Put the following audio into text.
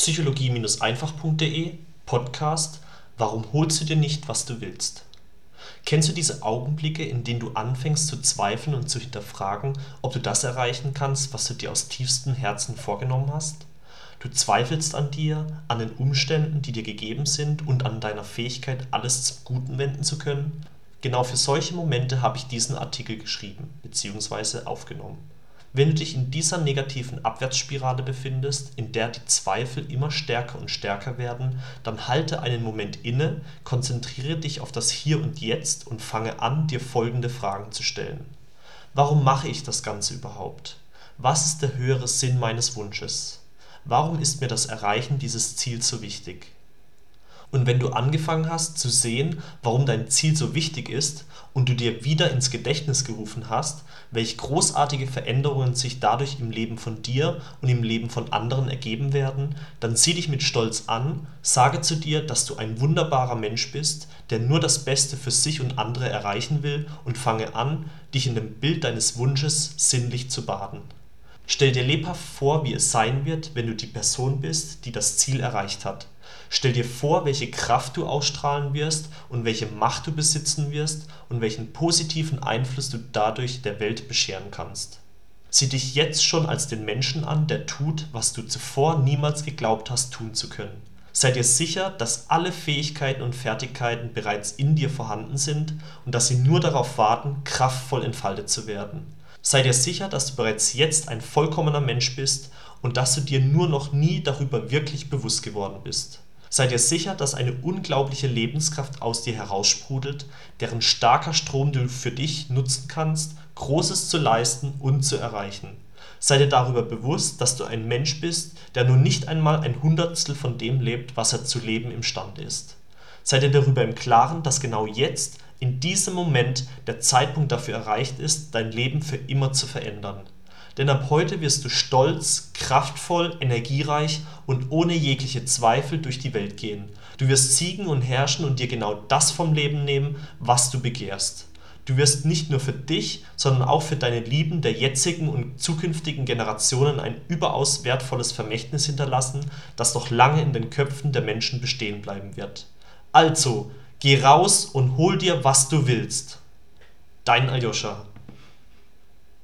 psychologie-einfach.de Podcast Warum holst du dir nicht, was du willst? Kennst du diese Augenblicke, in denen du anfängst zu zweifeln und zu hinterfragen, ob du das erreichen kannst, was du dir aus tiefstem Herzen vorgenommen hast? Du zweifelst an dir, an den Umständen, die dir gegeben sind und an deiner Fähigkeit, alles zum Guten wenden zu können? Genau für solche Momente habe ich diesen Artikel geschrieben bzw. aufgenommen. Wenn du dich in dieser negativen Abwärtsspirale befindest, in der die Zweifel immer stärker und stärker werden, dann halte einen Moment inne, konzentriere dich auf das Hier und Jetzt und fange an, dir folgende Fragen zu stellen. Warum mache ich das Ganze überhaupt? Was ist der höhere Sinn meines Wunsches? Warum ist mir das Erreichen dieses Ziels so wichtig? Und wenn du angefangen hast zu sehen, warum dein Ziel so wichtig ist und du dir wieder ins Gedächtnis gerufen hast, welche großartige Veränderungen sich dadurch im Leben von dir und im Leben von anderen ergeben werden, dann sieh dich mit Stolz an, sage zu dir, dass du ein wunderbarer Mensch bist, der nur das Beste für sich und andere erreichen will und fange an, dich in dem Bild deines Wunsches sinnlich zu baden. Stell dir lebhaft vor, wie es sein wird, wenn du die Person bist, die das Ziel erreicht hat. Stell dir vor, welche Kraft du ausstrahlen wirst und welche Macht du besitzen wirst und welchen positiven Einfluss du dadurch der Welt bescheren kannst. Sieh dich jetzt schon als den Menschen an, der tut, was du zuvor niemals geglaubt hast tun zu können. Sei dir sicher, dass alle Fähigkeiten und Fertigkeiten bereits in dir vorhanden sind und dass sie nur darauf warten, kraftvoll entfaltet zu werden. Sei dir sicher, dass du bereits jetzt ein vollkommener Mensch bist und dass du dir nur noch nie darüber wirklich bewusst geworden bist. Sei dir sicher, dass eine unglaubliche Lebenskraft aus dir heraussprudelt, deren starker Strom du für dich nutzen kannst, Großes zu leisten und zu erreichen. Sei dir darüber bewusst, dass du ein Mensch bist, der nur nicht einmal ein Hundertstel von dem lebt, was er zu leben imstande ist. Sei dir darüber im Klaren, dass genau jetzt in diesem Moment der Zeitpunkt dafür erreicht ist, dein Leben für immer zu verändern. Denn ab heute wirst du stolz, kraftvoll, energiereich und ohne jegliche Zweifel durch die Welt gehen. Du wirst siegen und herrschen und dir genau das vom Leben nehmen, was du begehrst. Du wirst nicht nur für dich, sondern auch für deine Lieben der jetzigen und zukünftigen Generationen ein überaus wertvolles Vermächtnis hinterlassen, das noch lange in den Köpfen der Menschen bestehen bleiben wird. Also, Geh raus und hol dir, was du willst. Dein Aljoscha.